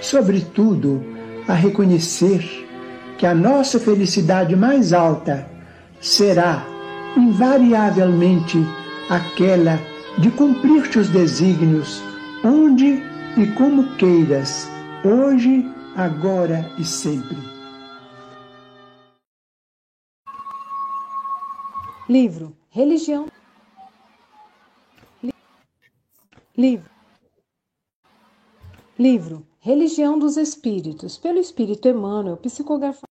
sobretudo, a reconhecer que a nossa felicidade mais alta será, invariavelmente, aquela de cumprir teus desígnios, onde e como queiras, hoje, agora e sempre. Livro Religião. Livro. Livro Religião dos Espíritos, pelo Espírito Emmanuel, psicografado.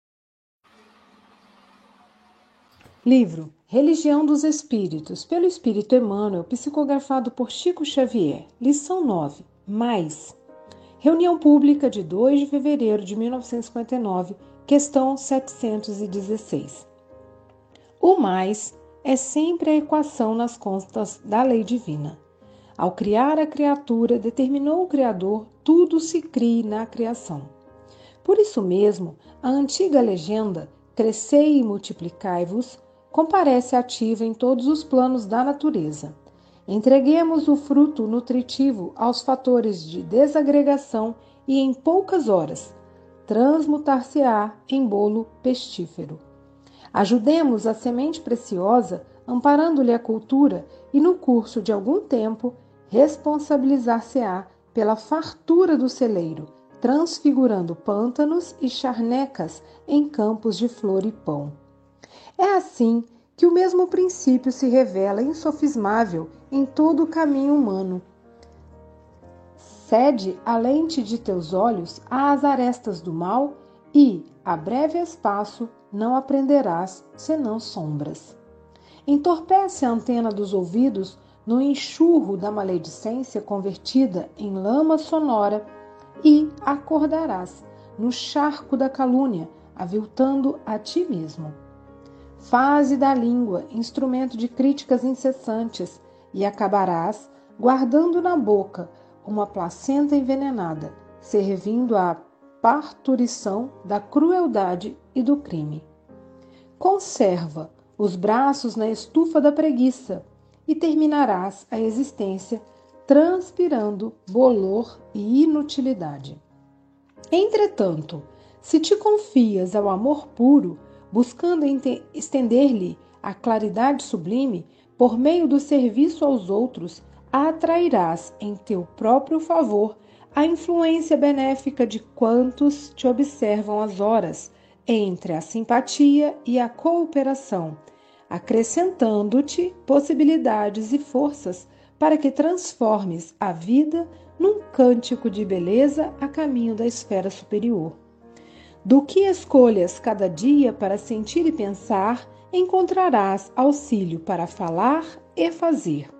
Livro Religião dos Espíritos, pelo Espírito Emmanuel, psicografado por Chico Xavier. Lição 9. Mais. Reunião pública de 2 de fevereiro de 1959, questão 716. O mais é sempre a equação nas contas da lei divina. Ao criar a criatura, determinou o Criador tudo se crie na criação. Por isso mesmo, a antiga legenda Crescei e multiplicai-vos comparece ativa em todos os planos da natureza. Entreguemos o fruto nutritivo aos fatores de desagregação e em poucas horas transmutar-se-á em bolo pestífero. Ajudemos a semente preciosa, amparando-lhe a cultura, e no curso de algum tempo responsabilizar-se-á pela fartura do celeiro, transfigurando pântanos e charnecas em campos de flor e pão. É assim que o mesmo princípio se revela insofismável em todo o caminho humano. Cede a lente de teus olhos às arestas do mal e, a breve espaço, não aprenderás senão sombras. Entorpece a antena dos ouvidos no enxurro da maledicência convertida em lama sonora, e acordarás no charco da calúnia, aviltando a ti mesmo. Faze da língua instrumento de críticas incessantes e acabarás guardando na boca uma placenta envenenada, servindo à parturição da crueldade e do crime. Conserva os braços na estufa da preguiça e terminarás a existência transpirando bolor e inutilidade. Entretanto, se te confias ao amor puro, buscando estender-lhe a claridade sublime, por meio do serviço aos outros, atrairás em teu próprio favor a influência benéfica de quantos te observam as horas, entre a simpatia e a cooperação, acrescentando-te possibilidades e forças para que transformes a vida num cântico de beleza a caminho da esfera superior. Do que escolhas cada dia para sentir e pensar, encontrarás auxílio para falar e fazer.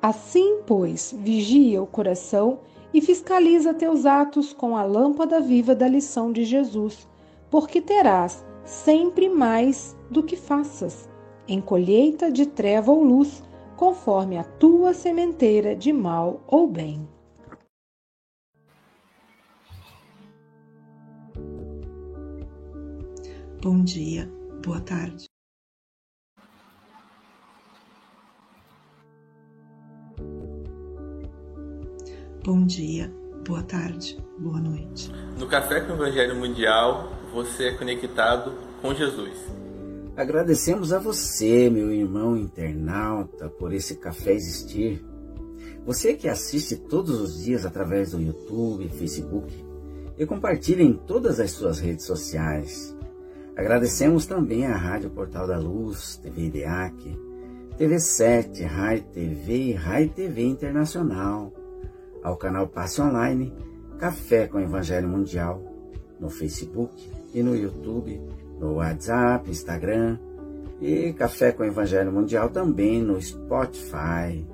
Assim, pois, vigia o coração e fiscaliza teus atos com a lâmpada viva da lição de Jesus, porque terás sempre mais do que faças em colheita de treva ou luz, conforme a tua sementeira de mal ou bem. Bom dia, boa tarde. Bom dia, boa tarde, boa noite. No Café com o Evangelho Mundial, você é conectado com Jesus. Agradecemos a você, meu irmão internauta, por esse café existir. Você que assiste todos os dias através do YouTube, Facebook e compartilha em todas as suas redes sociais. Agradecemos também à Rádio Portal da Luz, TV IDEAC, TV7, Rai TV e Rai TV Internacional, ao canal Passe Online, Café com Evangelho Mundial, no Facebook e no YouTube, no WhatsApp, Instagram e Café com Evangelho Mundial também no Spotify.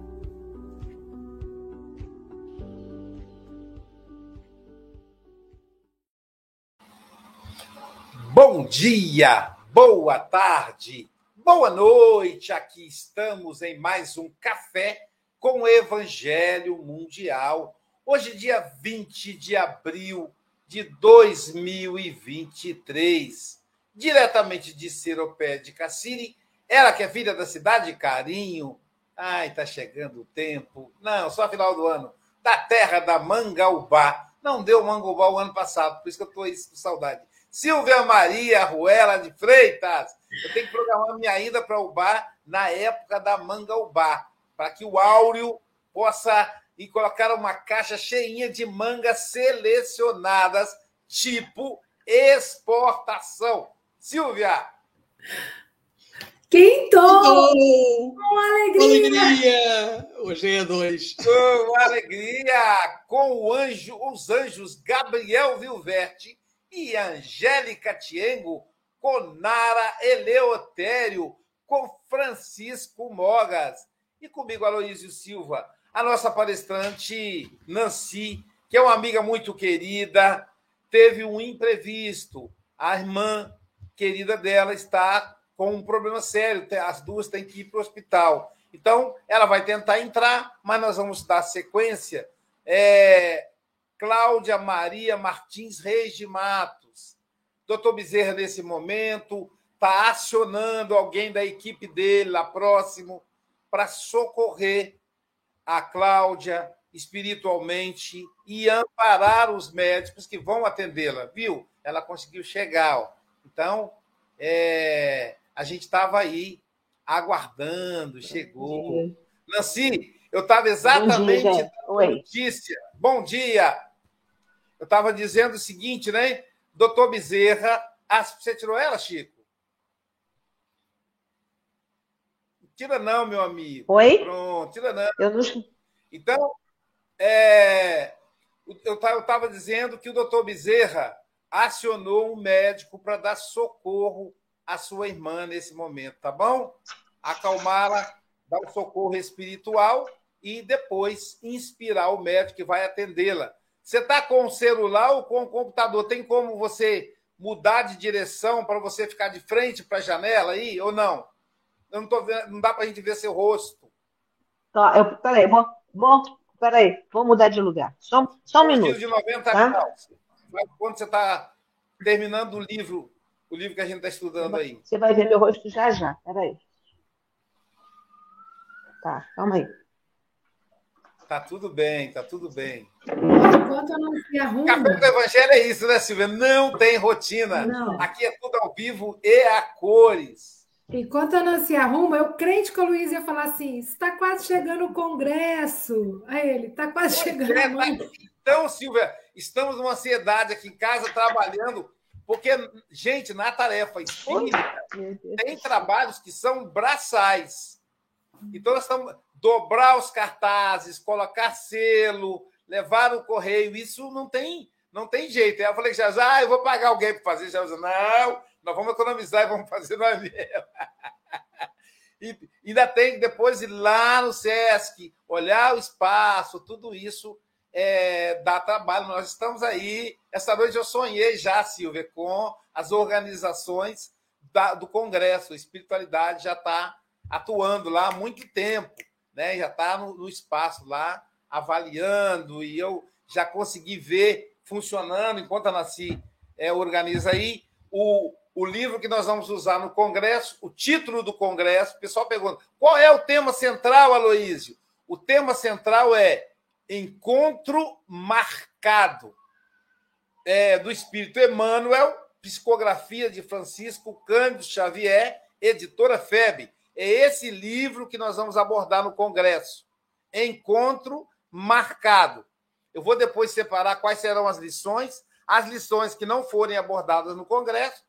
Bom dia, boa tarde, boa noite. Aqui estamos em mais um café com Evangelho Mundial. Hoje, dia 20 de abril de 2023, diretamente de Seropé de Cassiri, ela que é filha da cidade de Carinho. Ai, tá chegando o tempo. Não, só final do ano. Da terra da Mangaubá. Não deu Mangaubá o ano passado, por isso que eu estou com saudade Silvia Maria Ruela de Freitas. Eu tenho que programar minha ida para o bar na época da manga bar, para que o Áureo possa ir colocar uma caixa cheinha de mangas selecionadas, tipo exportação. Silvia! Quintou! Com alegria! Com alegria! Hoje é dois. Com alegria! Com o anjo, os anjos Gabriel Vilverte e Angélica Tiengo, com Nara Eleotério, com Francisco Mogas e comigo, Aloísio Silva, a nossa palestrante Nancy, que é uma amiga muito querida, teve um imprevisto. A irmã querida dela está com um problema sério, as duas têm que ir para o hospital. Então, ela vai tentar entrar, mas nós vamos dar sequência. É, Cláudia Maria Martins Reis de Matos. Doutor Bezerra, nesse momento, está acionando alguém da equipe dele lá próximo para socorrer a Cláudia espiritualmente e amparar os médicos que vão atendê-la, viu? Ela conseguiu chegar. Ó. Então, é, a gente estava aí aguardando, chegou. Nancy, eu estava exatamente Bom dia, notícia. Bom dia! Eu estava dizendo o seguinte, né? Doutor Bezerra. Ah, você tirou ela, Chico? Tira não, meu amigo. Oi? Pronto, tira não. Eu não... Então, é, eu estava dizendo que o doutor Bezerra acionou um médico para dar socorro à sua irmã nesse momento, tá bom? Acalmá-la, dar um socorro espiritual e depois inspirar o médico que vai atendê-la. Você está com o celular ou com o computador? Tem como você mudar de direção para você ficar de frente para a janela aí ou não? Eu não, tô vendo, não dá para a gente ver seu rosto. Tá, eu, peraí, vou, vou, peraí, vou mudar de lugar. Só, só um minuto. de 90 tá? Quando você está terminando o livro, o livro que a gente está estudando aí. Você vai ver meu rosto já já. Peraí. Tá, calma aí. Tá tudo bem, tá tudo bem. Enquanto eu não se arrumo. Café do Evangelho é isso, né, Silvia? Não tem rotina. Não. Aqui é tudo ao vivo e a cores. Enquanto eu não se arruma, eu crente que o Luiz ia falar assim: está quase chegando o Congresso. Aí ele, está quase pois chegando. É, tá... Então, Silvia, estamos numa ansiedade aqui em casa trabalhando, porque, gente, na tarefa espírita, tem trabalhos que são braçais. Então, nós estamos dobrar os cartazes, colocar selo, levar o correio, isso não tem, não tem jeito. Aí eu falei já, ah, eu vou pagar alguém para fazer. Já não, nós vamos economizar e vamos fazer nós mesmos. E ainda tem que depois ir lá no SESC, olhar o espaço, tudo isso é, dá trabalho. Nós estamos aí. Essa noite eu sonhei já, Silvia, com as organizações da, do Congresso. A espiritualidade já está atuando lá há muito tempo né? já está no, no, espaço lá, avaliando, e eu já consegui ver funcionando, enquanto a Nasci é, organiza aí. O, o livro que nós vamos usar no Congresso, o título do Congresso. O pessoal pergunta: qual é o tema central, Aloísio? O tema central é Encontro Marcado, é, do Espírito Emmanuel, psicografia de Francisco Cândido Xavier, editora FEB. É esse livro que nós vamos abordar no Congresso. Encontro Marcado. Eu vou depois separar quais serão as lições. As lições que não forem abordadas no Congresso,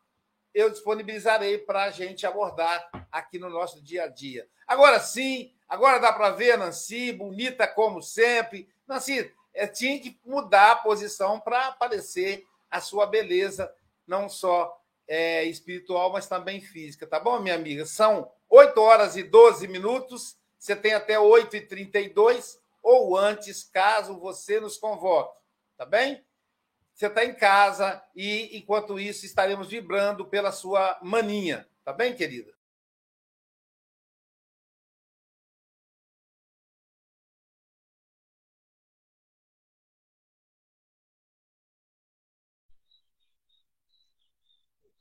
eu disponibilizarei para a gente abordar aqui no nosso dia a dia. Agora sim, agora dá para ver, Nancy, bonita como sempre. Nancy, é, tinha que mudar a posição para aparecer a sua beleza, não só é, espiritual, mas também física. Tá bom, minha amiga? São 8 horas e 12 minutos. Você tem até 8h32 ou antes, caso você nos convoque. Tá bem? Você está em casa e, enquanto isso, estaremos vibrando pela sua maninha. Tá bem, querida?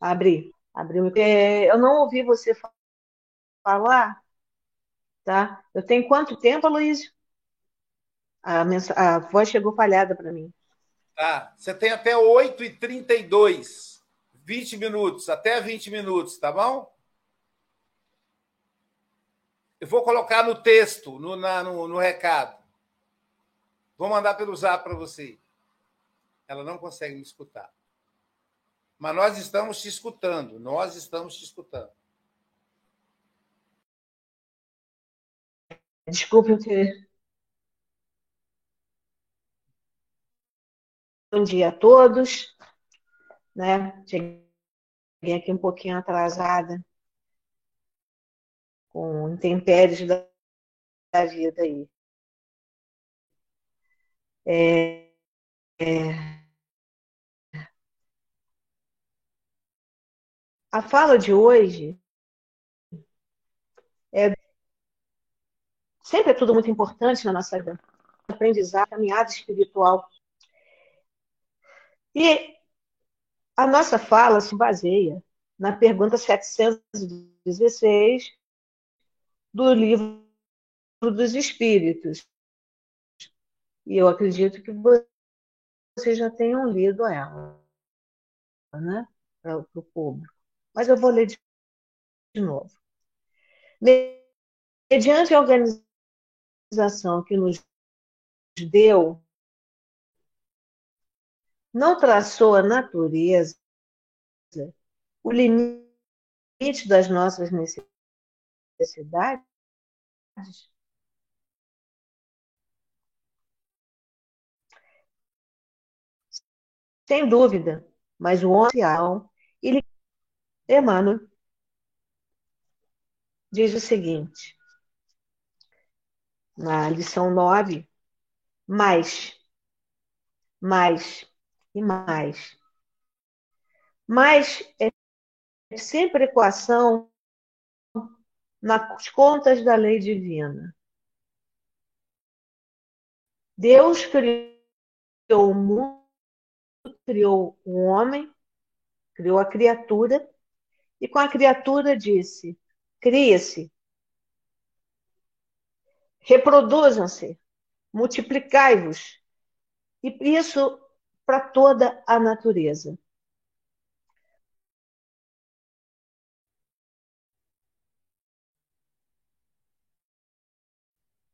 Abri, abri. É, eu não ouvi você falar, tá? Eu tenho quanto tempo, Luiz? A, a voz chegou falhada para mim. Tá. Você tem até 8h32. 20 minutos, até 20 minutos, tá bom? Eu vou colocar no texto, no, na, no, no recado. Vou mandar pelo zap para você. Ela não consegue me escutar. Mas nós estamos te escutando. Nós estamos te escutando. Desculpe que Bom dia a todos. Né? Cheguei aqui um pouquinho atrasada com intempéries da, da vida aí. É, é, a fala de hoje é sempre é tudo muito importante na nossa vida, aprendizado, caminhada espiritual. E a nossa fala se baseia na pergunta 716 do livro dos Espíritos. E eu acredito que vocês já tenham lido ela, né? Para o público. Mas eu vou ler de, novo. Mediante a organização que nos deu não traçou a natureza o limite das nossas necessidades? Sem dúvida, mas o homem ele Emmanuel diz o seguinte, na lição 9, mais, mais e mais. Mas é sempre equação nas contas da lei divina. Deus criou o mundo, criou o homem, criou a criatura, e com a criatura disse: cria-se, reproduzam-se, multiplicai-vos. E isso para toda a natureza.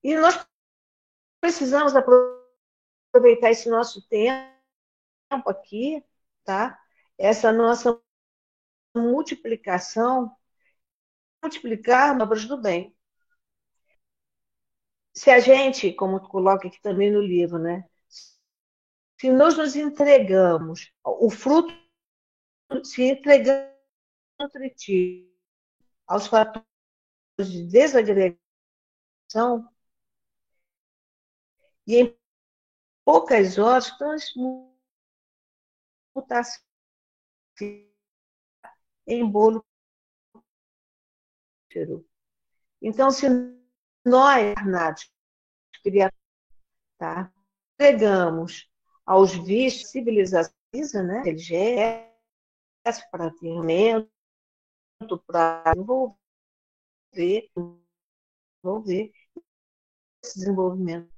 E nós precisamos aproveitar esse nosso tempo aqui, tá? Essa nossa multiplicação, multiplicar obras do bem. Se a gente, como coloca aqui também no livro, né? se nós nos entregamos, o fruto se entregando nutritivo aos fatores de desagregação, e em poucas horas transmutar-se em bolo então, se nós, Arnados, criaturas, tá, aos vícios, civilização, né? É para treinamento, para desenvolver, desenvolver esse desenvolvimento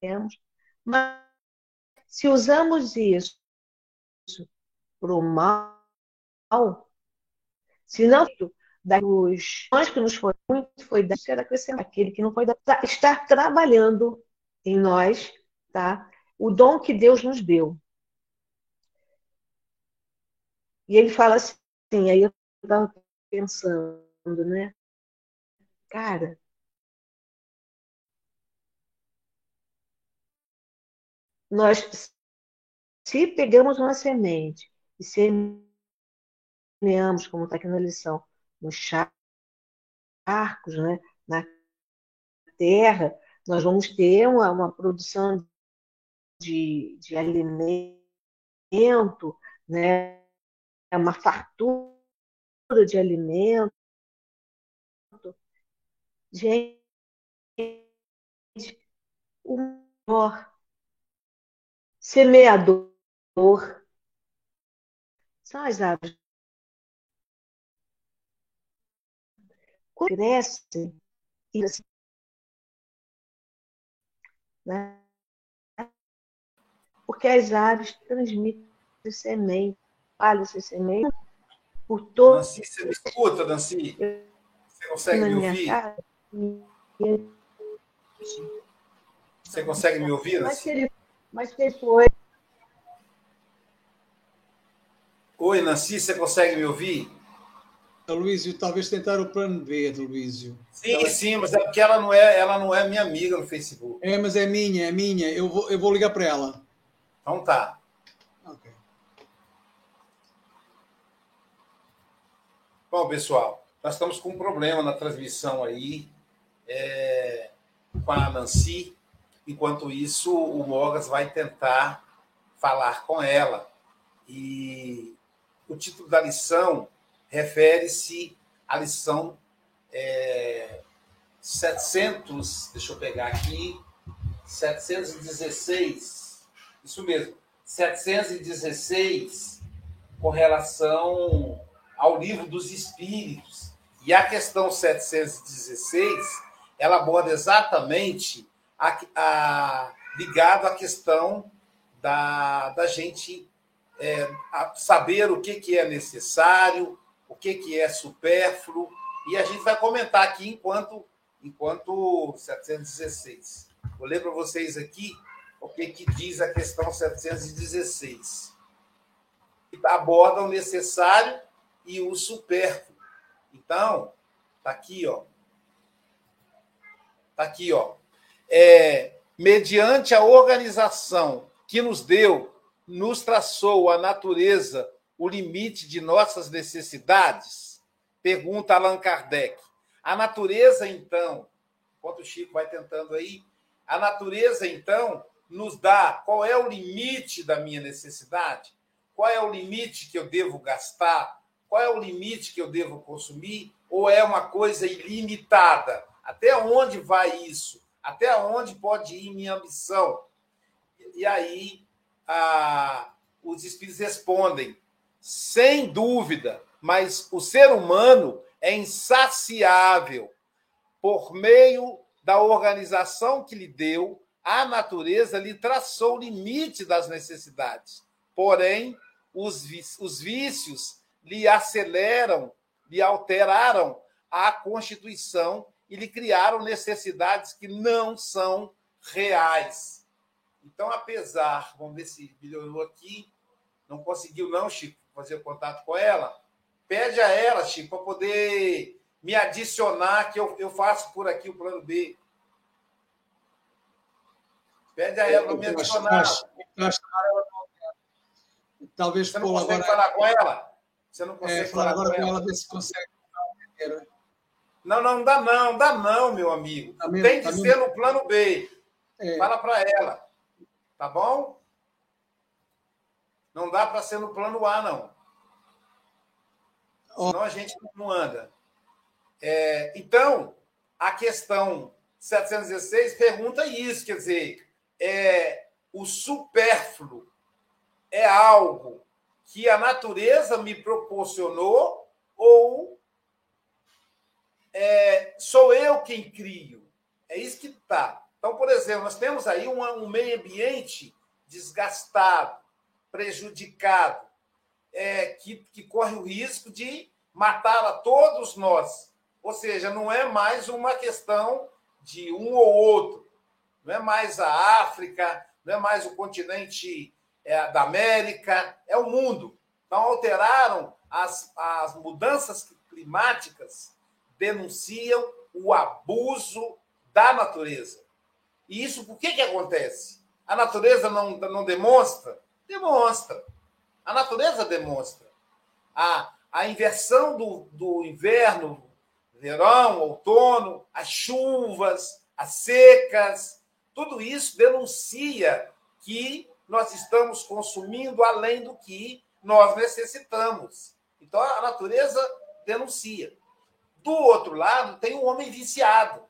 temos, mas se usamos isso para o mal, se não dos dons que nos foi muito foi dado ser acrescentar aquele que não foi dado estar trabalhando em nós, tá? O dom que Deus nos deu. E ele fala assim, aí eu estava pensando, né? Cara, nós, se pegamos uma semente e semeamos, como está aqui na lição, nos charcos, né, na terra, nós vamos ter uma, uma produção de, de alimento, né, uma fartura de alimento. Gente, o maior semeador são as aves. Cresce e assim, né? Porque as aves transmitem semente, palha essa semente por todo. Nancy, você me escuta, Nancy? Você consegue me ouvir? Casa, você consegue me ouvir, Nancy? Mas ele, mas ele foi. Oi, Nancy, você consegue me ouvir? Luísio, talvez tentar o plano B, Luísio. Sim, ela... sim, mas é porque ela não é, ela não é minha amiga no Facebook. É, mas é minha, é minha. Eu vou, eu vou ligar para ela. Então tá. Ok. Bom, pessoal, nós estamos com um problema na transmissão aí é, com a Nancy. Enquanto isso, o Mogas vai tentar falar com ela. E o título da lição refere-se à lição é, 700, deixa eu pegar aqui, 716, isso mesmo, 716, com relação ao livro dos Espíritos. E a questão 716, ela aborda exatamente a, a, ligado à questão da, da gente é, saber o que, que é necessário, o que, que é supérfluo, e a gente vai comentar aqui enquanto, enquanto 716. Vou ler para vocês aqui o que, que diz a questão 716. Aborda o necessário e o supérfluo. Então, tá aqui, ó. Tá aqui, ó. É, mediante a organização que nos deu nos traçou a natureza o limite de nossas necessidades? Pergunta Allan Kardec. A natureza, então, enquanto o Chico vai tentando aí, a natureza, então, nos dá qual é o limite da minha necessidade? Qual é o limite que eu devo gastar? Qual é o limite que eu devo consumir? Ou é uma coisa ilimitada? Até onde vai isso? Até onde pode ir minha ambição? E aí a, os espíritos respondem, sem dúvida, mas o ser humano é insaciável. Por meio da organização que lhe deu, a natureza lhe traçou o limite das necessidades. Porém, os, os vícios lhe aceleram, lhe alteraram a constituição e lhe criaram necessidades que não são reais. Então, apesar, vamos ver se melhorou aqui, não conseguiu, não, Chico, fazer contato com ela. Pede a ela, Chico, para poder me adicionar, que eu, eu faço por aqui o plano B. Pede a ela para me adicionar. Talvez Você não consegue agora... falar com ela? Você não consegue é, falar agora com ela, ela ver se consegue. Não, não dá não, dá não, meu amigo. Tá Tem que tá ser no plano B. É. Fala para ela. Tá bom? Não dá para ser no plano A, não. Senão a gente não anda. É, então, a questão 716 pergunta isso, quer dizer, é, o supérfluo é algo que a natureza me proporcionou ou é, sou eu quem crio? É isso que está. Então, por exemplo, nós temos aí um, um meio ambiente desgastado, prejudicado, é, que, que corre o risco de matar a todos nós. Ou seja, não é mais uma questão de um ou outro. Não é mais a África, não é mais o continente é, da América, é o mundo. Então, alteraram as, as mudanças climáticas, denunciam o abuso da natureza. E isso por que, que acontece? A natureza não, não demonstra? Demonstra. A natureza demonstra. A, a inversão do, do inverno, verão, outono, as chuvas, as secas, tudo isso denuncia que nós estamos consumindo além do que nós necessitamos. Então a natureza denuncia. Do outro lado, tem o um homem viciado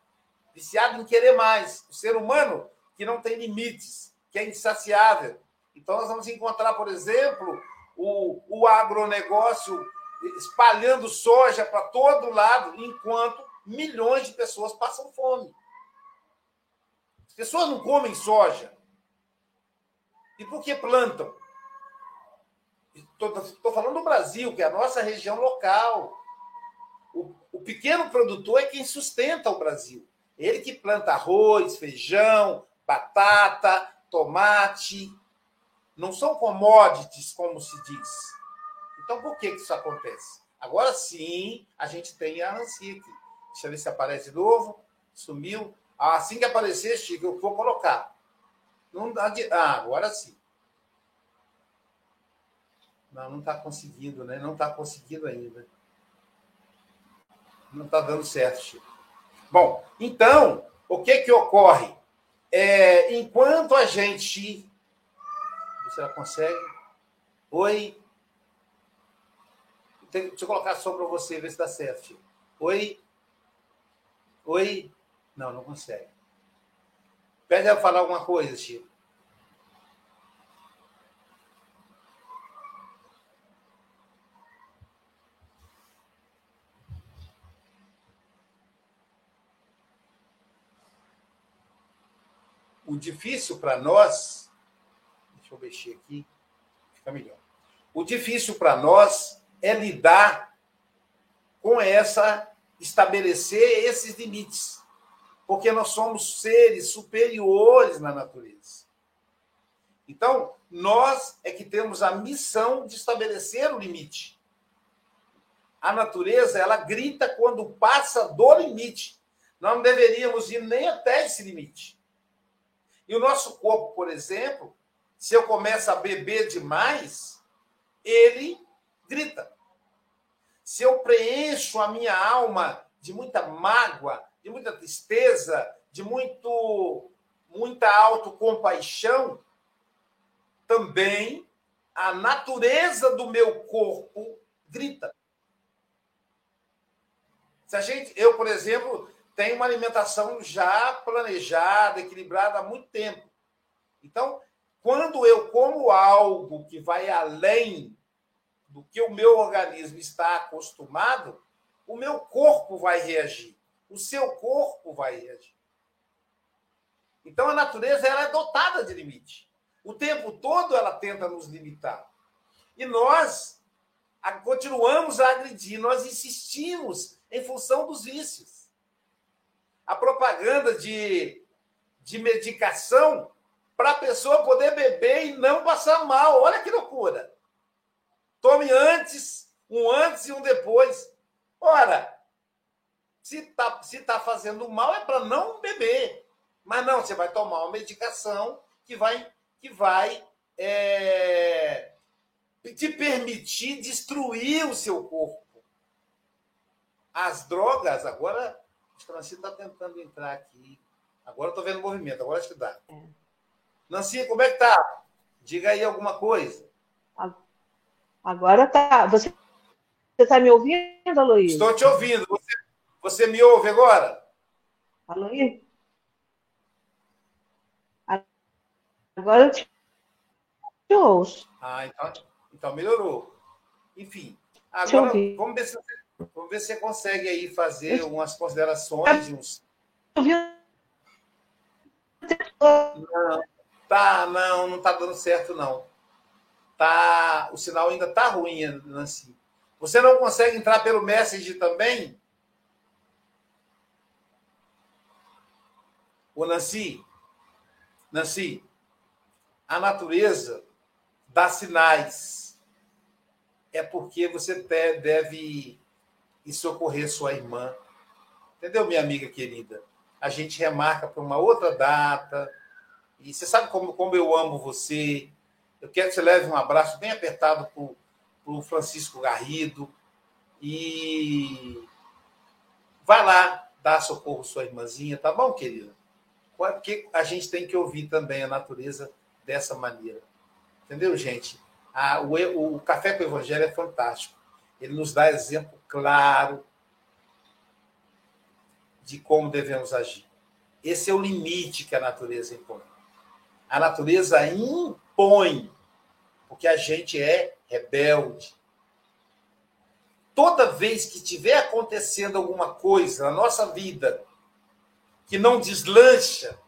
viciado em querer mais. O ser humano que não tem limites, que é insaciável. Então nós vamos encontrar, por exemplo, o, o agronegócio espalhando soja para todo lado, enquanto milhões de pessoas passam fome. As pessoas não comem soja. E por que plantam? Estou falando do Brasil, que é a nossa região local. O, o pequeno produtor é quem sustenta o Brasil. Ele que planta arroz, feijão, batata, tomate. Não são commodities, como se diz. Então, por que isso acontece? Agora sim, a gente tem a aqui. Deixa eu ver se aparece de novo. Sumiu. Ah, assim que aparecer, Chico, eu vou colocar. Não dá de... Ah, agora sim. Não, não está conseguindo, né? Não está conseguindo ainda. Não está dando certo, Chico. Bom, então, o que que ocorre? É, enquanto a gente. Se ela consegue. Oi. Deixa eu colocar só para você ver se dá certo. Oi. Oi. Não, não consegue. Pede ela falar alguma coisa, Chico. o difícil para nós, deixa eu mexer aqui, fica melhor. O difícil para nós é lidar com essa, estabelecer esses limites, porque nós somos seres superiores na natureza. Então, nós é que temos a missão de estabelecer o limite. A natureza, ela grita quando passa do limite. Nós não deveríamos ir nem até esse limite. E o nosso corpo, por exemplo, se eu começo a beber demais, ele grita. Se eu preencho a minha alma de muita mágoa, de muita tristeza, de muito muita autocompaixão, também a natureza do meu corpo grita. Se a gente, eu, por exemplo, tem uma alimentação já planejada, equilibrada há muito tempo. Então, quando eu como algo que vai além do que o meu organismo está acostumado, o meu corpo vai reagir, o seu corpo vai reagir. Então a natureza ela é dotada de limite. O tempo todo ela tenta nos limitar. E nós continuamos a agredir, nós insistimos em função dos vícios a propaganda de, de medicação para a pessoa poder beber e não passar mal. Olha que loucura. Tome antes, um antes e um depois. Ora, se está se tá fazendo mal é para não beber. Mas não, você vai tomar uma medicação que vai, que vai é, te permitir destruir o seu corpo. As drogas, agora a Nancy está tentando entrar aqui. Agora estou vendo o movimento, agora acho que dá. É. Nancy, como é que tá? Diga aí alguma coisa. Agora tá. Você está me ouvindo, Luiz? Estou te ouvindo. Você, você me ouve agora? Luiz? Agora eu te, te ouço. Ah, então, Então, melhorou. Enfim, agora vamos ver, se, vamos ver se você consegue aí fazer umas considerações, uns... Não, tá, não, não tá dando certo, não. Tá, o sinal ainda tá ruim, Nancy. Você não consegue entrar pelo Message também? O Nancy, Nancy, a natureza dá sinais. É porque você deve ir socorrer sua irmã. Entendeu, minha amiga querida? A gente remarca para uma outra data. E você sabe como, como eu amo você. Eu quero que você leve um abraço bem apertado para o Francisco Garrido. E vai lá dar socorro à sua irmãzinha, tá bom, querida? Porque a gente tem que ouvir também a natureza dessa maneira. Entendeu, gente? O, o Café com o Evangelho é fantástico. Ele nos dá exemplo claro de como devemos agir. Esse é o limite que a natureza impõe. A natureza impõe, porque a gente é rebelde. Toda vez que tiver acontecendo alguma coisa na nossa vida que não deslancha,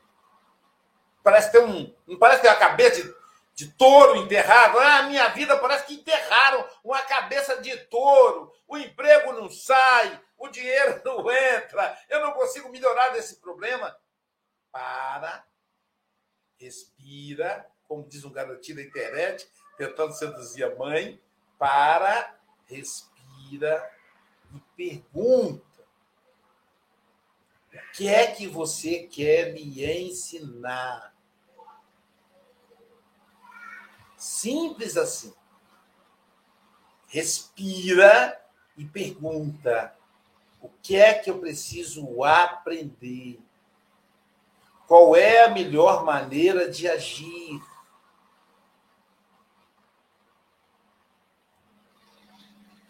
parece ter um, não parece ter a cabeça de, de touro enterrado. Ah, minha vida parece que enterraram uma cabeça de touro. O emprego não sai, o dinheiro não entra, eu não consigo melhorar desse problema. Para, respira, como diz um garotinho da internet, tentando seduzir a mãe, para, respira e pergunta: o que é que você quer me ensinar? Simples assim. Respira e pergunta: o que é que eu preciso aprender? Qual é a melhor maneira de agir?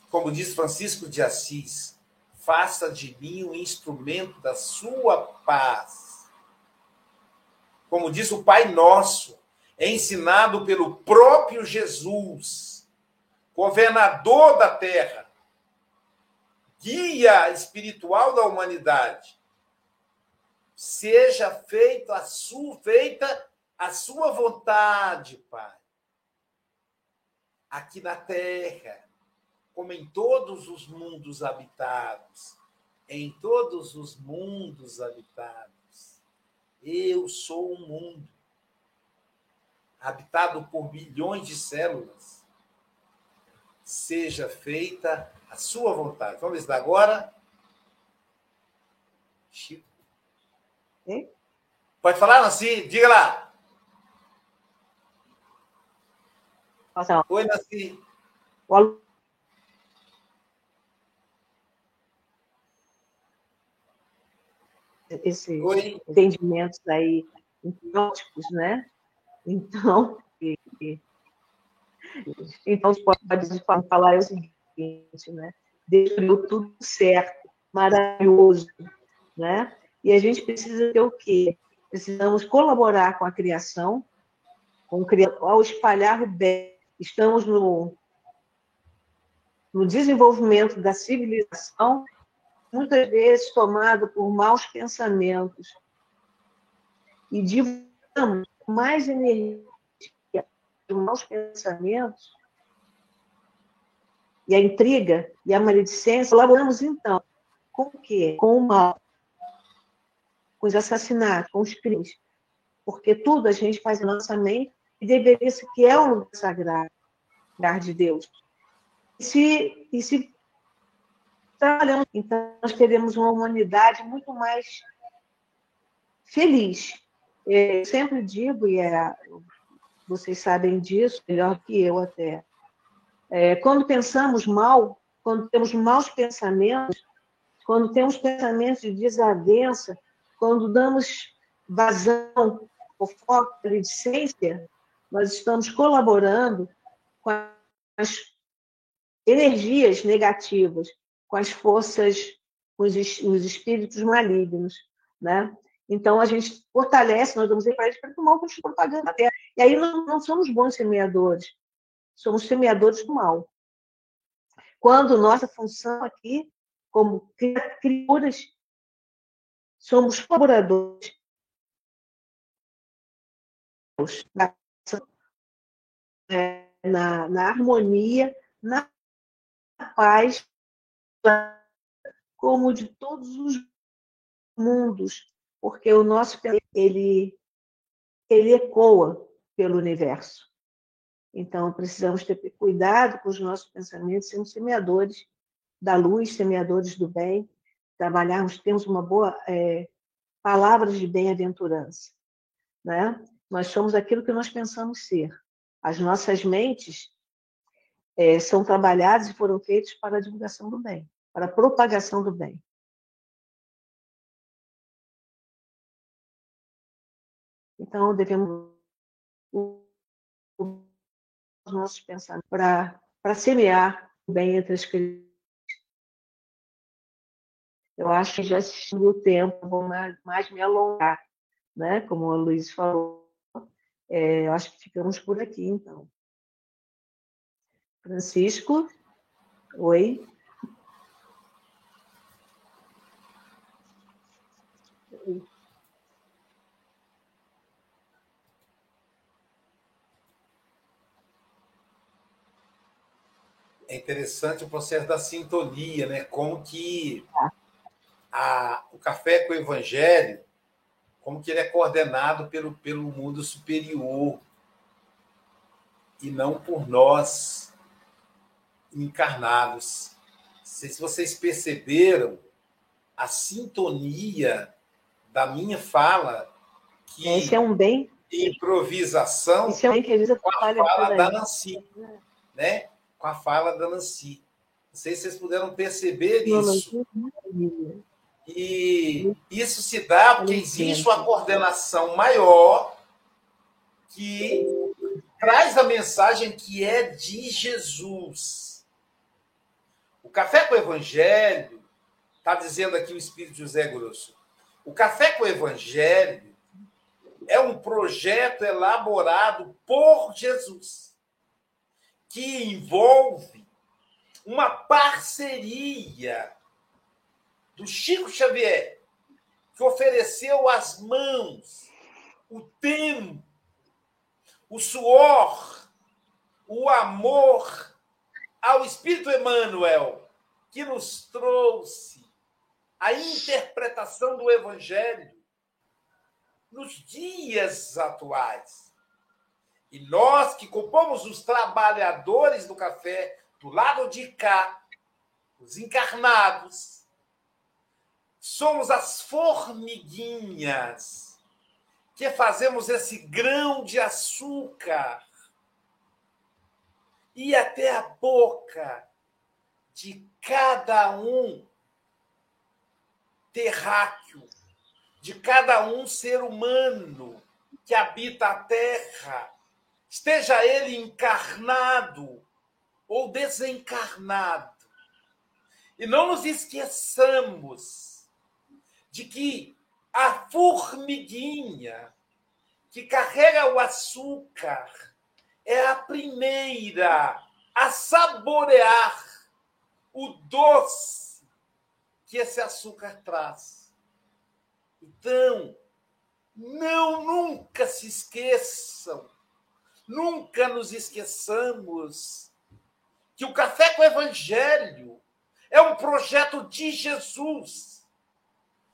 Como diz Francisco de Assis, faça de mim um instrumento da sua paz. Como diz o Pai Nosso, é ensinado pelo próprio Jesus, governador da terra guia espiritual da humanidade. Seja feita a sua, feita a sua vontade, Pai. Aqui na terra, como em todos os mundos habitados, em todos os mundos habitados. Eu sou um mundo habitado por bilhões de células. Seja feita a sua vontade. Vamos ver agora. Chico. Hein? Pode falar, Nancy? Diga lá. Nossa. Oi, Nancy. O esses Oi. entendimentos aí hipnóticos, né? Então, então pode falar o seguinte, né? Deu tudo certo, maravilhoso, né? E a gente precisa ter o quê? Precisamos colaborar com a criação, com, ao espalhar o bem. Estamos no, no desenvolvimento da civilização, muitas vezes tomado por maus pensamentos. E divulgamos mais energia de maus pensamentos e a intriga e a maledicência, colaboramos então com o quê? Com o mal, com os assassinatos, com os crimes. Porque tudo a gente faz na nossa mente e deveria ser que é um lugar sagrado, lugar de Deus. E se, e se trabalhamos, então nós teremos uma humanidade muito mais feliz. Eu sempre digo, e é, vocês sabem disso melhor que eu até, é, quando pensamos mal, quando temos maus pensamentos, quando temos pensamentos de desavença, quando damos vazão, fofoca, maledicência, nós estamos colaborando com as energias negativas, com as forças, com os, os espíritos malignos, né? Então, a gente fortalece, nós damos para eles para que o mal continue propagando na Terra. E aí não, não somos bons semeadores somos semeadores do mal. Quando nossa função aqui, como criaturas, somos colaboradores na, na, na harmonia, na paz, como de todos os mundos, porque o nosso ele ele ecoa pelo universo. Então, precisamos ter cuidado com os nossos pensamentos, sermos semeadores da luz, semeadores do bem, trabalharmos, temos uma boa é, palavra de bem-aventurança. Né? Nós somos aquilo que nós pensamos ser. As nossas mentes é, são trabalhadas e foram feitas para a divulgação do bem, para a propagação do bem. Então, devemos os nossos pensamentos para semear o bem entre as crianças. Eu acho que já assistindo o tempo, vou mais, me alongar, né? Como o Luiz falou, é, eu acho que ficamos por aqui, então. Francisco, oi. é interessante o processo da sintonia, né? Como que a, o café com o evangelho, como que ele é coordenado pelo, pelo mundo superior e não por nós encarnados. Se vocês perceberam a sintonia da minha fala que esse é um bem improvisação esse é um bem que com a fala da Nancy, né? com a fala da Nancy. Não sei se vocês puderam perceber isso. E isso se dá porque existe uma coordenação maior que traz a mensagem que é de Jesus. O café com o Evangelho, está dizendo aqui o Espírito José Grosso, o café com o Evangelho é um projeto elaborado por Jesus que envolve uma parceria do Chico Xavier, que ofereceu as mãos, o tempo, o suor, o amor ao Espírito Emmanuel, que nos trouxe a interpretação do Evangelho nos dias atuais. E nós que compomos os trabalhadores do café, do lado de cá, os encarnados, somos as formiguinhas que fazemos esse grão de açúcar e até a boca de cada um terráqueo, de cada um ser humano que habita a terra esteja ele encarnado ou desencarnado. E não nos esqueçamos de que a formiguinha que carrega o açúcar é a primeira a saborear o doce que esse açúcar traz. Então, não nunca se esqueçam Nunca nos esqueçamos que o Café com o Evangelho é um projeto de Jesus,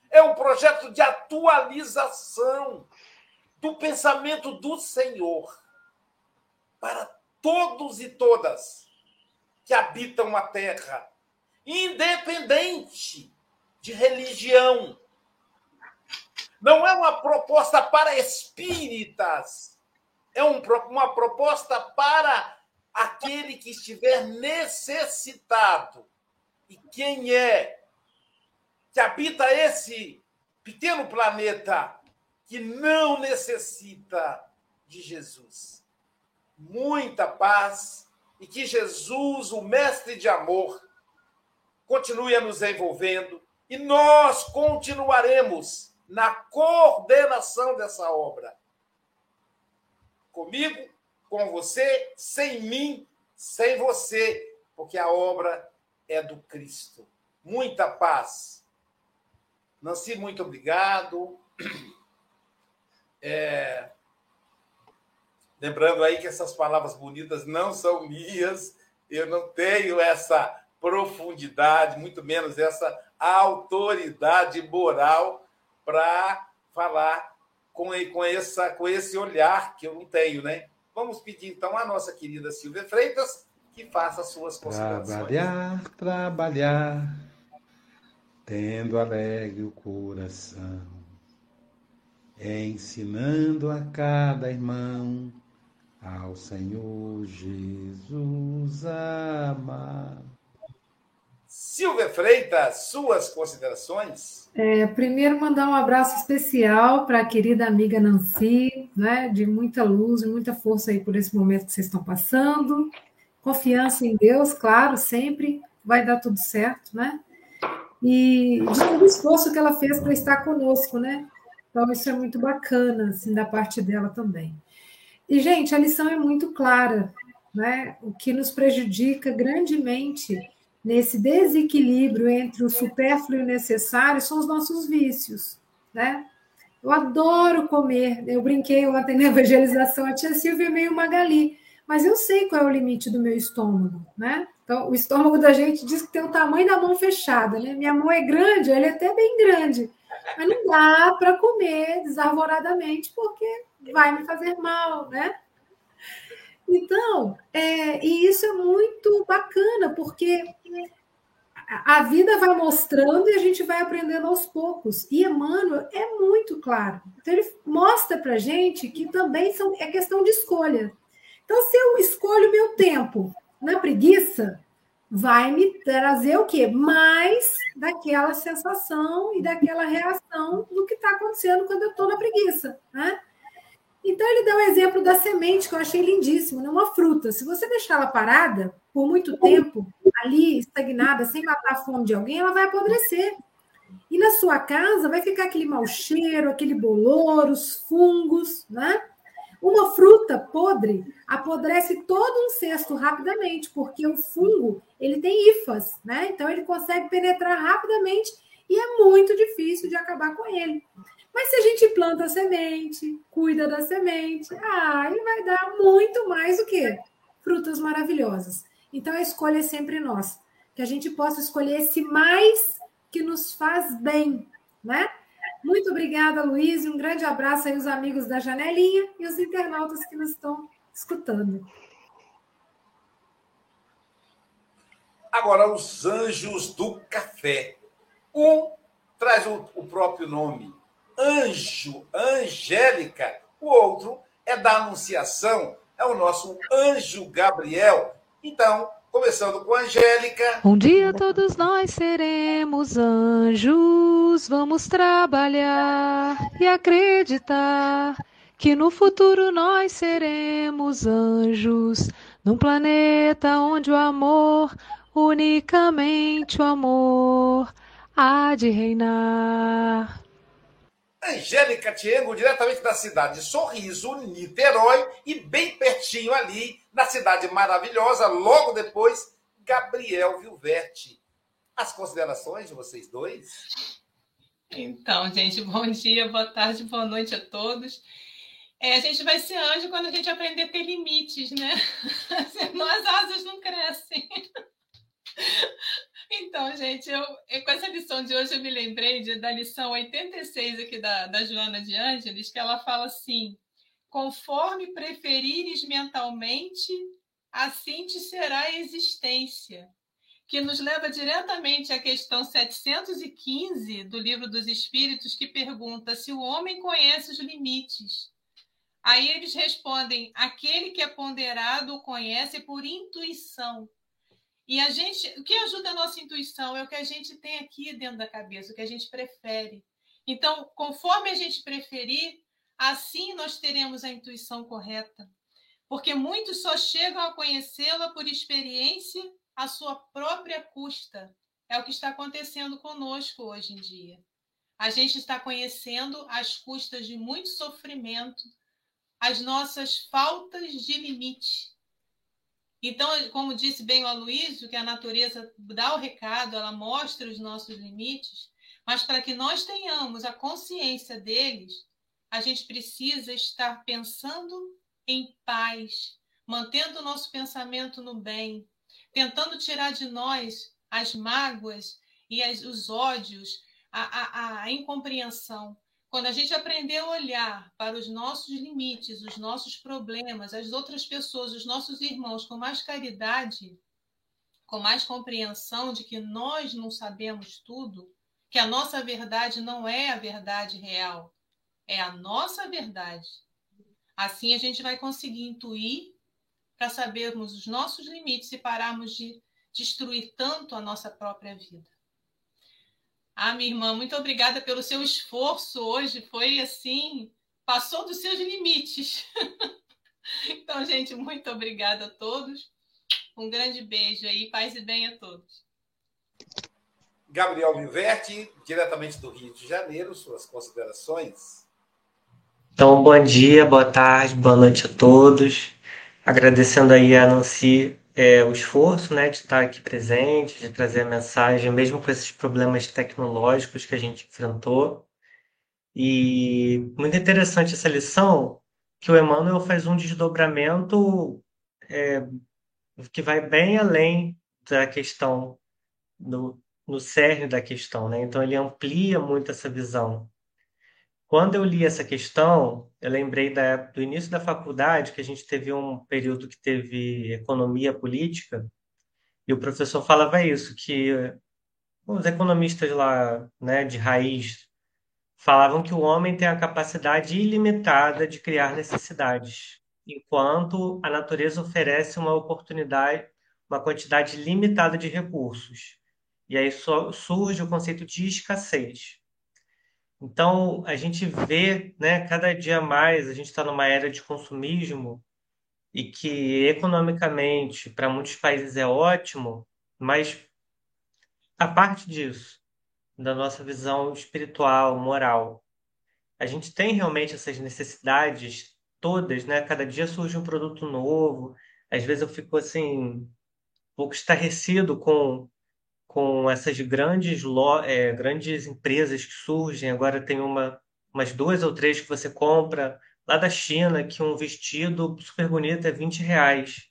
é um projeto de atualização do pensamento do Senhor para todos e todas que habitam a terra, independente de religião. Não é uma proposta para espíritas é um, uma proposta para aquele que estiver necessitado. E quem é que habita esse pequeno planeta que não necessita de Jesus? Muita paz e que Jesus, o mestre de amor, continue a nos envolvendo e nós continuaremos na coordenação dessa obra comigo, com você, sem mim, sem você, porque a obra é do Cristo. Muita paz. Nancy, muito obrigado. É... Lembrando aí que essas palavras bonitas não são minhas, eu não tenho essa profundidade, muito menos essa autoridade moral para falar com, com, essa, com esse olhar que eu não tenho, né? Vamos pedir então à nossa querida Silvia Freitas que faça as suas considerações. Trabalhar, trabalhar, tendo alegre o coração, ensinando a cada irmão ao Senhor Jesus amar. Silvia Freitas, suas considerações? É, primeiro, mandar um abraço especial para a querida amiga Nancy, né, de muita luz e muita força aí por esse momento que vocês estão passando. Confiança em Deus, claro, sempre vai dar tudo certo, né? E de todo o esforço que ela fez para estar conosco, né? Então, isso é muito bacana, assim, da parte dela também. E, gente, a lição é muito clara, né? O que nos prejudica grandemente nesse desequilíbrio entre o supérfluo e o necessário são os nossos vícios, né? Eu adoro comer. Eu brinquei ontem na evangelização, a tia Silvia é meio Magali, mas eu sei qual é o limite do meu estômago, né? Então, o estômago da gente diz que tem o tamanho da mão fechada, né? Minha mão é grande, ele é até bem grande, mas não dá para comer desarvoradamente porque vai me fazer mal, né? Então, é, e isso é muito bacana, porque a vida vai mostrando e a gente vai aprendendo aos poucos. E Emmanuel é muito claro. Então, ele mostra para gente que também são, é questão de escolha. Então, se eu escolho meu tempo na preguiça, vai me trazer o quê? Mais daquela sensação e daquela reação do que está acontecendo quando eu estou na preguiça. Né? Então, ele dá o exemplo da semente, que eu achei lindíssimo, né? uma fruta. Se você deixar ela parada por muito tempo, ali, estagnada, sem matar a fome de alguém, ela vai apodrecer. E na sua casa vai ficar aquele mau cheiro, aquele bolor, os fungos, né? Uma fruta podre apodrece todo um cesto rapidamente, porque o fungo ele tem hifas, né? Então ele consegue penetrar rapidamente e é muito difícil de acabar com ele. Mas se a gente planta a semente, cuida da semente, ah, ele vai dar muito mais o que? Frutas maravilhosas. Então a escolha é sempre nossa. Que a gente possa escolher esse mais que nos faz bem, né? Muito obrigada, Luiz, e um grande abraço aí aos amigos da Janelinha e os internautas que nos estão escutando. Agora, os anjos do café. Um traz o, o próprio nome, anjo, angélica. O outro é da Anunciação, é o nosso anjo Gabriel. Então, começando com a Angélica. Um dia todos nós seremos anjos, vamos trabalhar e acreditar que no futuro nós seremos anjos, num planeta onde o amor, unicamente o amor, há de reinar. Angélica Tiengo, diretamente da cidade de Sorriso, Niterói, e bem pertinho ali, na cidade maravilhosa, logo depois, Gabriel Vilverte. As considerações de vocês dois? Então, gente, bom dia, boa tarde, boa noite a todos. É, a gente vai ser anjo quando a gente aprender a ter limites, né? Senão as asas não crescem. Então, gente, eu, com essa lição de hoje eu me lembrei de, da lição 86 aqui da, da Joana de Ângeles, que ela fala assim: conforme preferires mentalmente, assim te será a existência. Que nos leva diretamente à questão 715 do Livro dos Espíritos, que pergunta se o homem conhece os limites. Aí eles respondem: aquele que é ponderado o conhece por intuição. E a gente, o que ajuda a nossa intuição é o que a gente tem aqui dentro da cabeça, o que a gente prefere. Então, conforme a gente preferir, assim nós teremos a intuição correta. Porque muitos só chegam a conhecê-la por experiência à sua própria custa. É o que está acontecendo conosco hoje em dia. A gente está conhecendo às custas de muito sofrimento, as nossas faltas de limite Então, como disse bem o Aloysio, que a natureza dá o recado, ela mostra os nossos limites, mas para que nós tenhamos a consciência deles, a gente precisa estar pensando em paz, mantendo o nosso pensamento no bem, tentando tirar de nós as mágoas e as, os ódios, a, a, a incompreensão. Quando a gente aprender a olhar para os nossos limites, os nossos problemas, as outras pessoas, os nossos irmãos com mais caridade, com mais compreensão de que nós não sabemos tudo, que a nossa verdade não é a verdade real, é a nossa verdade. Assim a gente vai conseguir intuir para sabermos os nossos limites e pararmos de destruir tanto a nossa própria vida. Ah, minha irmã, muito obrigada pelo seu esforço hoje. Foi assim, passou dos seus limites. então, gente, muito obrigada a todos. Um grande beijo aí, paz e bem a todos. Gabriel Viverti, diretamente do Rio de Janeiro, suas considerações. Então, bom dia, boa tarde, boa noite a todos. Agradecendo aí a Nancy é, o esforço né, de estar aqui presente, de trazer a mensagem, mesmo com esses problemas tecnológicos que a gente enfrentou. E muito interessante essa lição, que o Emmanuel faz um desdobramento é, que vai bem além da questão, do, no cerne da questão. Né? Então, ele amplia muito essa visão. Quando eu li essa questão, eu lembrei da, do início da faculdade, que a gente teve um período que teve economia política, e o professor falava isso, que os economistas lá, né, de raiz, falavam que o homem tem a capacidade ilimitada de criar necessidades, enquanto a natureza oferece uma oportunidade, uma quantidade limitada de recursos. E aí surge o conceito de escassez. Então, a gente vê, né, cada dia mais, a gente está numa era de consumismo e que economicamente para muitos países é ótimo, mas a parte disso, da nossa visão espiritual, moral, a gente tem realmente essas necessidades todas, né? Cada dia surge um produto novo. Às vezes eu fico assim um pouco estarrecido com com essas grandes, é, grandes empresas que surgem. Agora tem uma, umas duas ou três que você compra lá da China, que um vestido super bonito é 20 reais.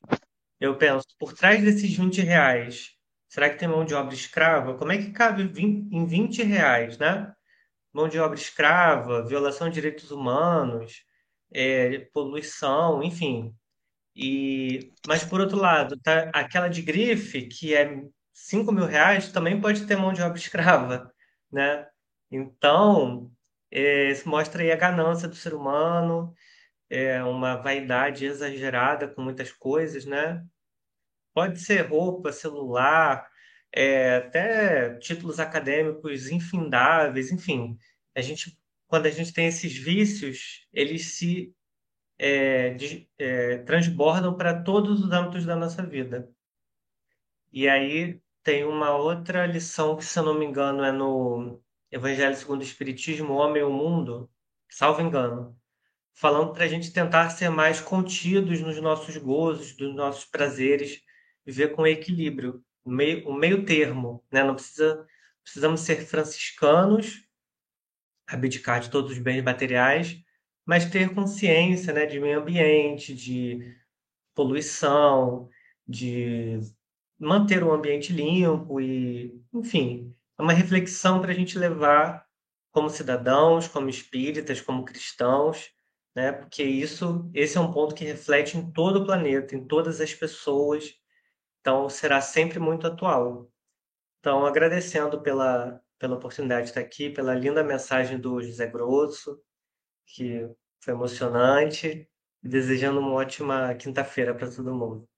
Eu penso, por trás desses 20 reais, será que tem mão de obra escrava? Como é que cabe em 20 reais, né? Mão de obra escrava, violação de direitos humanos, é, poluição, enfim. E, mas por outro lado, tá aquela de grife que é 5 mil reais também pode ter mão de obra escrava, né? Então, é, isso mostra aí a ganância do ser humano, é uma vaidade exagerada com muitas coisas, né? Pode ser roupa, celular, é, até títulos acadêmicos infindáveis, enfim. A gente, quando a gente tem esses vícios, eles se é, de, é, transbordam para todos os âmbitos da nossa vida. E aí tem uma outra lição que, se eu não me engano, é no Evangelho segundo o Espiritismo, O Homem e o Mundo, salvo engano, falando para a gente tentar ser mais contidos nos nossos gozos, dos nossos prazeres, viver com equilíbrio, o meio, o meio termo, né? Não precisa, precisamos ser franciscanos, abdicar de todos os bens materiais, mas ter consciência, né, de meio ambiente, de poluição, de manter o ambiente limpo e, enfim, é uma reflexão para a gente levar como cidadãos, como espíritas, como cristãos, né? Porque isso, esse é um ponto que reflete em todo o planeta, em todas as pessoas. Então, será sempre muito atual. Então, agradecendo pela, pela oportunidade de estar aqui, pela linda mensagem do José Grosso, que foi emocionante, e desejando uma ótima quinta-feira para todo mundo.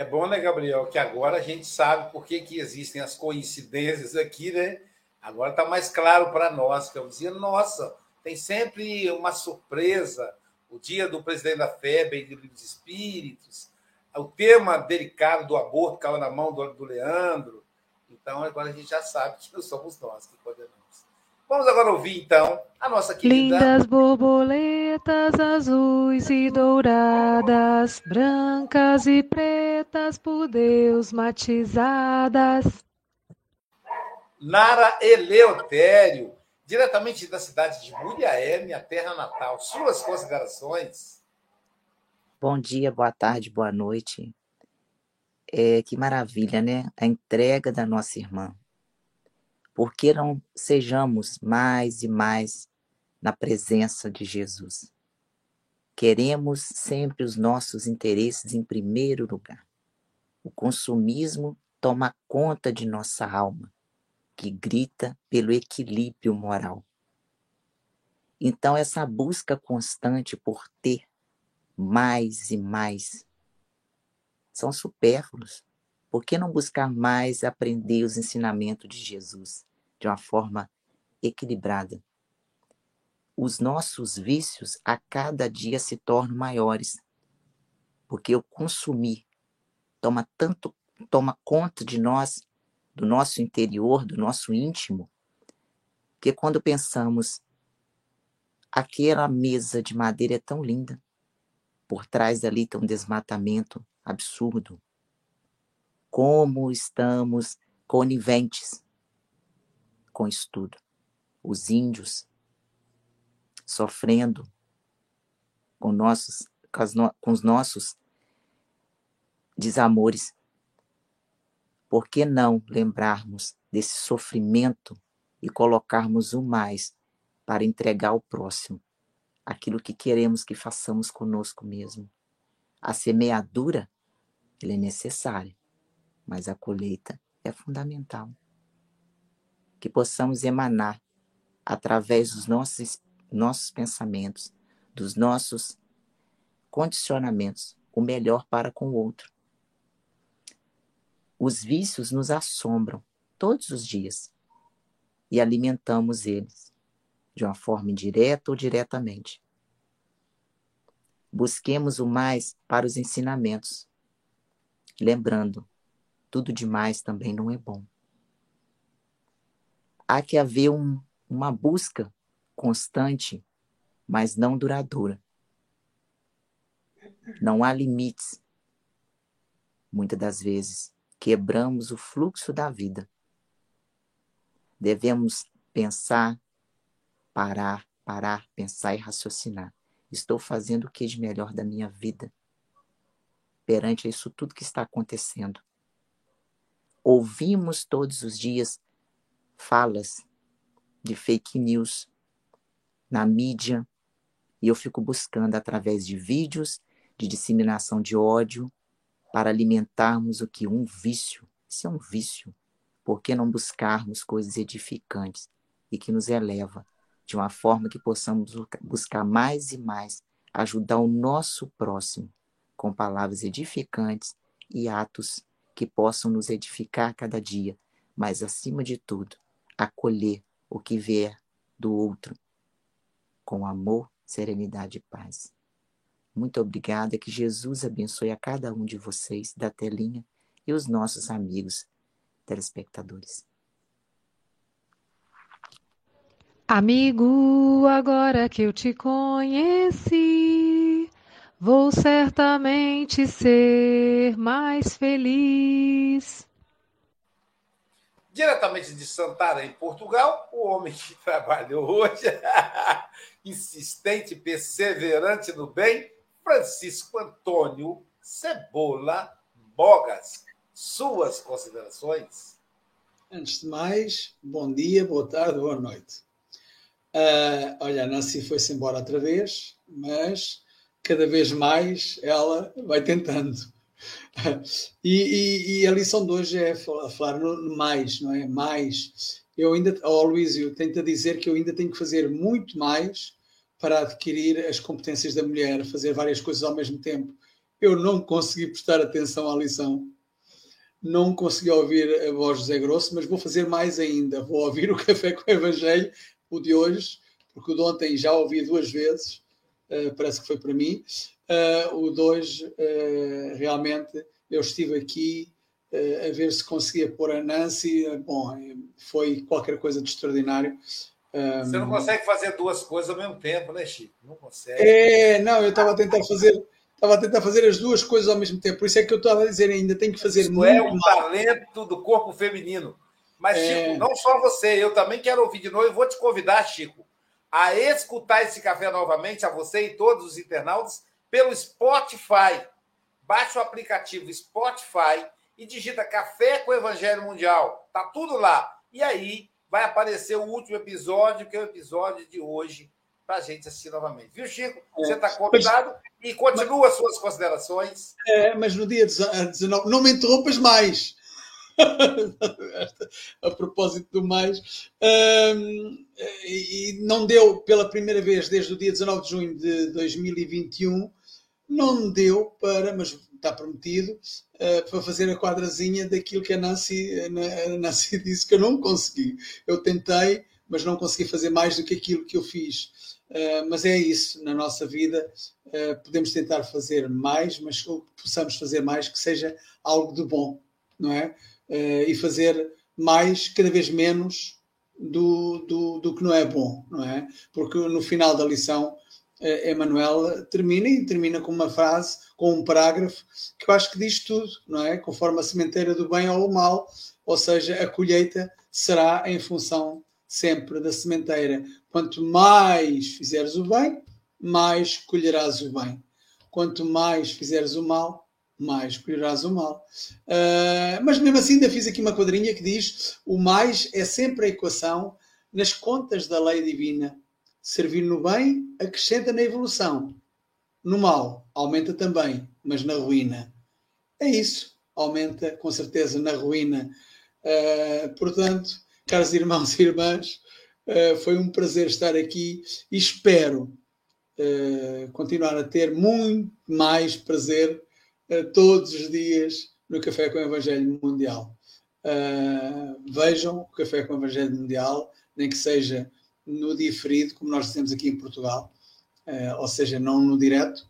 É bom, né, Gabriel, que agora a gente sabe por que, que existem as coincidências aqui, né? Agora está mais claro para nós, que eu dizia, nossa, tem sempre uma surpresa. O dia do presidente da FEB e dos espíritos, o tema delicado do aborto caiu na mão do, do Leandro. Então, agora a gente já sabe que não somos nós que podemos. Vamos agora ouvir, então, a nossa querida... Lindas borboletas azuis e douradas, brancas e pretas por Deus matizadas. Nara Eleutério, diretamente da cidade de Mulhaé, minha terra natal. Suas considerações? Bom dia, boa tarde, boa noite. É, que maravilha, né? A entrega da nossa irmã. Por que não sejamos mais e mais na presença de Jesus? Queremos sempre os nossos interesses em primeiro lugar. O consumismo toma conta de nossa alma que grita pelo equilíbrio moral. Então, essa busca constante por ter mais e mais são supérfluos. Por que não buscar mais aprender os ensinamentos de Jesus de uma forma equilibrada? Os nossos vícios a cada dia se tornam maiores, porque o consumir toma tanto toma conta de nós do nosso interior, do nosso íntimo, que quando pensamos, aquela mesa de madeira é tão linda, por trás dali tem um desmatamento absurdo. Como estamos coniventes com isso tudo. Os índios sofrendo com, nossos, com, no, com os nossos desamores por que não lembrarmos desse sofrimento e colocarmos o mais para entregar ao próximo aquilo que queremos que façamos conosco mesmo? A semeadura ela é necessária, mas a colheita é fundamental. Que possamos emanar através dos nossos, nossos pensamentos, dos nossos condicionamentos, o melhor para com o outro os vícios nos assombram todos os dias e alimentamos eles, de uma forma indireta ou diretamente. Busquemos o mais para os ensinamentos, lembrando, tudo demais também não é bom. Há que haver um, uma busca constante, mas não duradoura. Não há limites, muitas das vezes, quebramos o fluxo da vida. Devemos pensar, parar, parar, pensar e raciocinar. Estou fazendo o que de melhor da minha vida perante isso tudo que está acontecendo. Ouvimos todos os dias falas de fake news na mídia e eu fico buscando através de vídeos de disseminação de ódio, para alimentarmos o que? Um vício. Isso é um vício. Por que não buscarmos coisas edificantes e que nos eleva de uma forma que possamos buscar mais e mais ajudar o nosso próximo com palavras edificantes e atos que possam nos edificar cada dia, mas acima de tudo, acolher o que vier do outro com amor, serenidade e paz. Muito obrigada, que Jesus abençoe a cada um de vocês da telinha e os nossos amigos telespectadores. Amigo, agora que eu te conheci, vou certamente ser mais feliz. Diretamente de Santarém, Portugal, o homem que trabalhou hoje, insistente, perseverante no bem, Francisco Antônio Cebola Bogas. Suas considerações? Antes de mais, bom dia, boa tarde, boa noite. Uh, olha, a Nancy foi-se embora outra vez, mas cada vez mais ela vai tentando. e, e, e, a lição de hoje é falar, no mais, não é? Mais. Eu ainda, oh, Luís, eu tento dizer que eu ainda tenho que fazer muito mais para adquirir as competências da mulher, fazer várias coisas ao mesmo tempo. Eu não consegui prestar atenção à lição, não consegui ouvir a voz de José Grosso, mas vou fazer mais ainda. Vou ouvir o Café com o Evangelho, o de hoje, porque o de ontem já ouvi duas vezes, uh, parece que foi para mim. Uh, o de hoje, uh, realmente, eu estive aqui a ver se conseguia pôr a Nancy. Bom, foi qualquer coisa de extraordinário Você não consegue fazer duas coisas ao mesmo tempo, né, Chico? Não consegue. É, não, eu estava a tentar fazer. Estava a tentar fazer as duas coisas ao mesmo tempo. Por isso é que eu estava a dizer ainda, tenho que fazer Isso muito é um mais. talento do corpo feminino. Mas, É. Chico, não só você, eu também quero ouvir de novo. Eu vou te convidar, Chico, a escutar esse café novamente, a você e todos os internautas, pelo Spotify. Baixa o aplicativo Spotify e digita Café com Evangelho Mundial. Tá tudo lá. E aí vai aparecer o último episódio, que é o episódio de hoje, para a gente assistir novamente. Viu, Chico? Você está convidado e continua as suas considerações. É, mas no dia 19, não me interrompas mais. a propósito do mais, hum, e não deu pela primeira vez desde o dia 19 de junho de 2021, não deu para, mas está prometido, eh, para fazer a quadrazinha daquilo que a Nancy, a Nancy disse que eu não consegui. Eu tentei, mas não consegui fazer mais do que aquilo que eu fiz. Uh, mas é isso, na nossa vida uh, podemos tentar fazer mais, mas o que possamos fazer mais que seja algo de bom, não é? Uh, e fazer mais, cada vez menos do, do, do, que não é bom, não é? Porque no final da lição, Emanuel termina e termina com uma frase, com um parágrafo, que eu acho que diz tudo, não é? Conforme a sementeira do bem ou do mal, ou seja, a colheita será em função sempre da sementeira. Quanto mais fizeres o bem, mais colherás o bem. Quanto mais fizeres o mal, mais colherás o mal. Uh, mas mesmo assim, ainda fiz aqui uma quadrinha que diz: o mais é sempre a equação nas contas da lei divina. Servir no bem acrescenta na evolução. No mal, aumenta também, mas na ruína. É isso. Aumenta com certeza na ruína. Uh, portanto, caros irmãos e irmãs, uh, foi um prazer estar aqui e espero continuar a ter muito mais prazer todos os dias no Café com o Evangelho Mundial. vejam o Café com o Evangelho Mundial, nem que seja no diferido, como nós dizemos aqui em Portugal, ou seja, não no direto,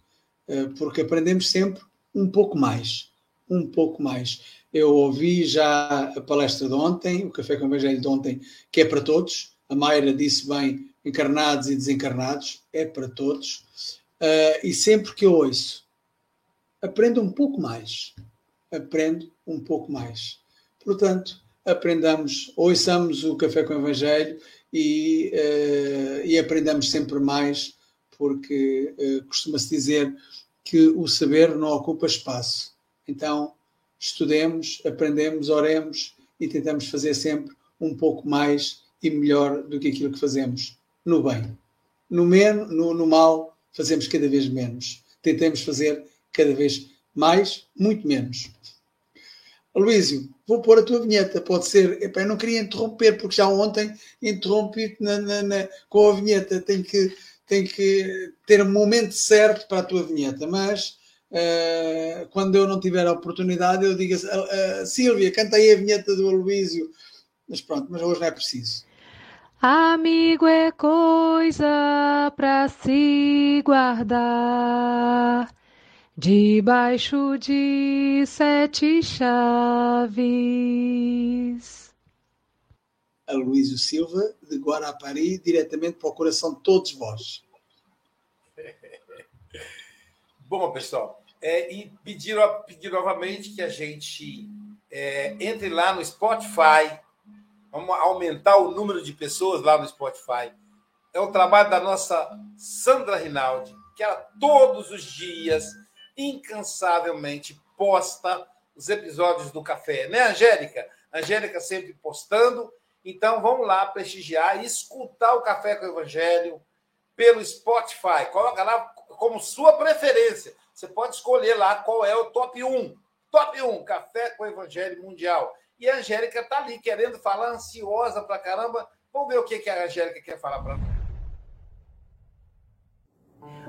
porque aprendemos sempre um pouco mais, um pouco mais. Eu ouvi já a palestra de ontem, o Café com o Evangelho de ontem, que é para todos. A Mayra disse bem, encarnados e desencarnados, é para todos. Uh, e sempre que eu ouço, aprendo um pouco mais. Aprendo um pouco mais. Portanto, aprendamos, ouçamos o Café com o Evangelho e, uh, e aprendamos sempre mais, porque uh, costuma-se dizer que o saber não ocupa espaço. Então, estudemos, aprendemos, oremos e tentamos fazer sempre um pouco mais e melhor do que aquilo que fazemos no bem. No, men no, no mal, fazemos cada vez menos. Tentemos fazer cada vez mais, muito menos. Luísio, vou pôr a tua vinheta, pode ser. Epá, eu não queria interromper, porque já ontem interrompi na, na, na, com a vinheta. Tenho que, tenho que ter um momento certo para a tua vinheta, mas Uh, quando eu não tiver a oportunidade, eu digo uh, uh, Sílvia, canta aí a vinheta do Aloísio. Mas pronto, mas hoje não é preciso. Amigo é coisa para se guardar debaixo de sete chaves. Aloísio Silva, de Guarapari, diretamente para o coração de todos vós. Bom, pessoal, é, e pedir, pedir novamente que a gente é, entre lá no Spotify. Vamos aumentar o número de pessoas lá no Spotify. É o trabalho da nossa Sandra Rinaldi, que ela todos os dias, incansavelmente, posta os episódios do café. Né, Angélica? Angélica sempre postando. Então, vamos lá prestigiar e escutar o Café com o Evangelho pelo Spotify. Coloca lá como sua preferência. Você pode escolher lá qual é o top 1. Top 1, Café com o Evangelho Mundial. E a Angélica está ali querendo falar, ansiosa pra caramba. Vamos ver o que, que a Angélica quer falar para nós.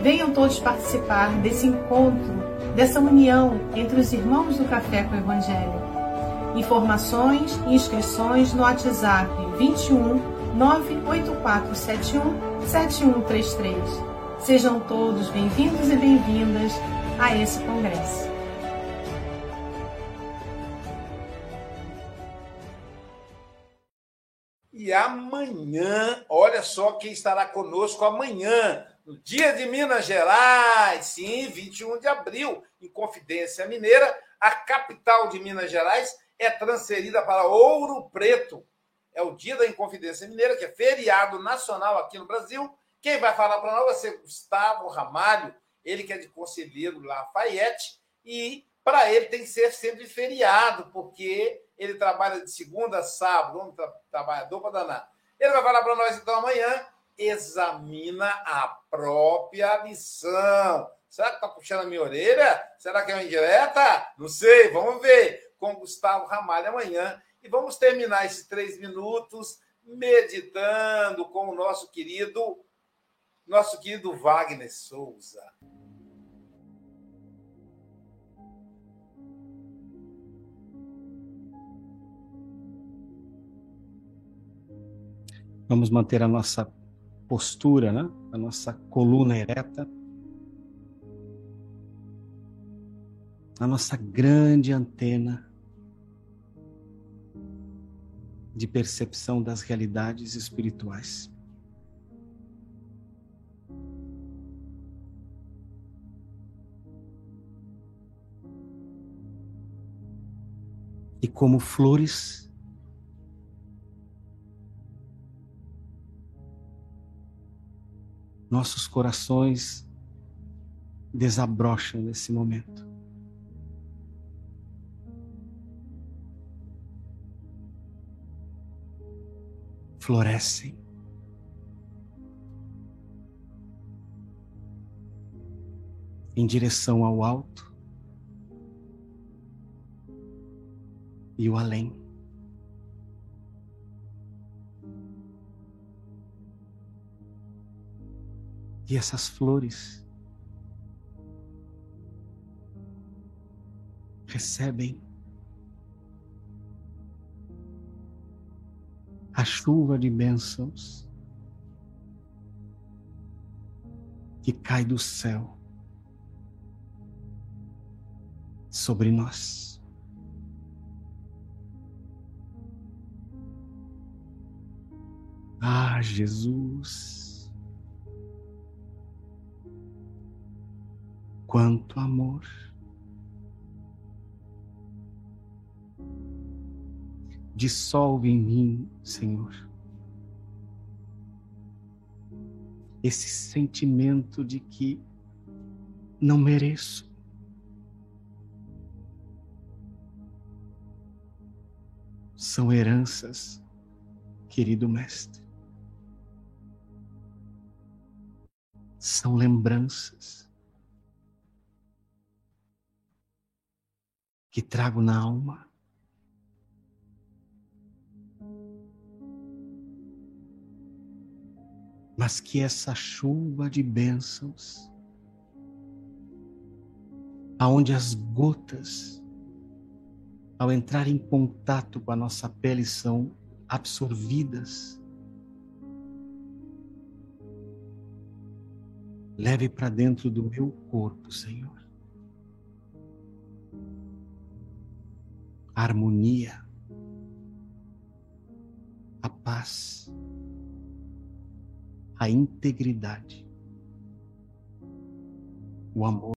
Venham todos participar desse encontro, dessa união entre os irmãos do Café com o Evangelho. Informações e inscrições no WhatsApp 21 98471 7133. Sejam todos bem-vindos e bem-vindas a esse congresso. E amanhã, olha só quem estará conosco amanhã, no Dia de Minas Gerais, sim, 21 de abril, em Confidência Mineira, a capital de Minas Gerais é transferida para Ouro Preto. É o Dia da Inconfidência Mineira, que é feriado nacional aqui no Brasil. Quem vai falar para nós vai ser Gustavo Ramalho, ele que é de Conselheiro Lafayette, e para ele tem que ser sempre feriado, porque ele trabalha de segunda a sábado, um tra trabalhador para danar. Ele vai falar para nós então amanhã, examina a própria lição. Será que está puxando a minha orelha? Será que é uma indireta? Não sei, vamos ver com Gustavo Ramalho amanhã. E vamos terminar esses três minutos meditando com o nosso querido, nosso querido Wagner Souza. Vamos manter a nossa postura, né? a nossa coluna ereta. A nossa grande antena de percepção das realidades espirituais. E como flores nossos corações desabrocham nesse momento. Florescem. Em direção ao alto e o além. E essas flores recebem a chuva de bênçãos que cai do céu sobre nós. Ah, Jesus. Quanto amor. Dissolve em mim, Senhor, esse sentimento de que não mereço. São heranças, querido Mestre. São lembranças que trago na alma. Mas que essa chuva de bênçãos, aonde as gotas, ao entrar em contato com a nossa pele, são absorvidas, leve para dentro do meu corpo, Senhor. A harmonia, a paz, a integridade, o amor.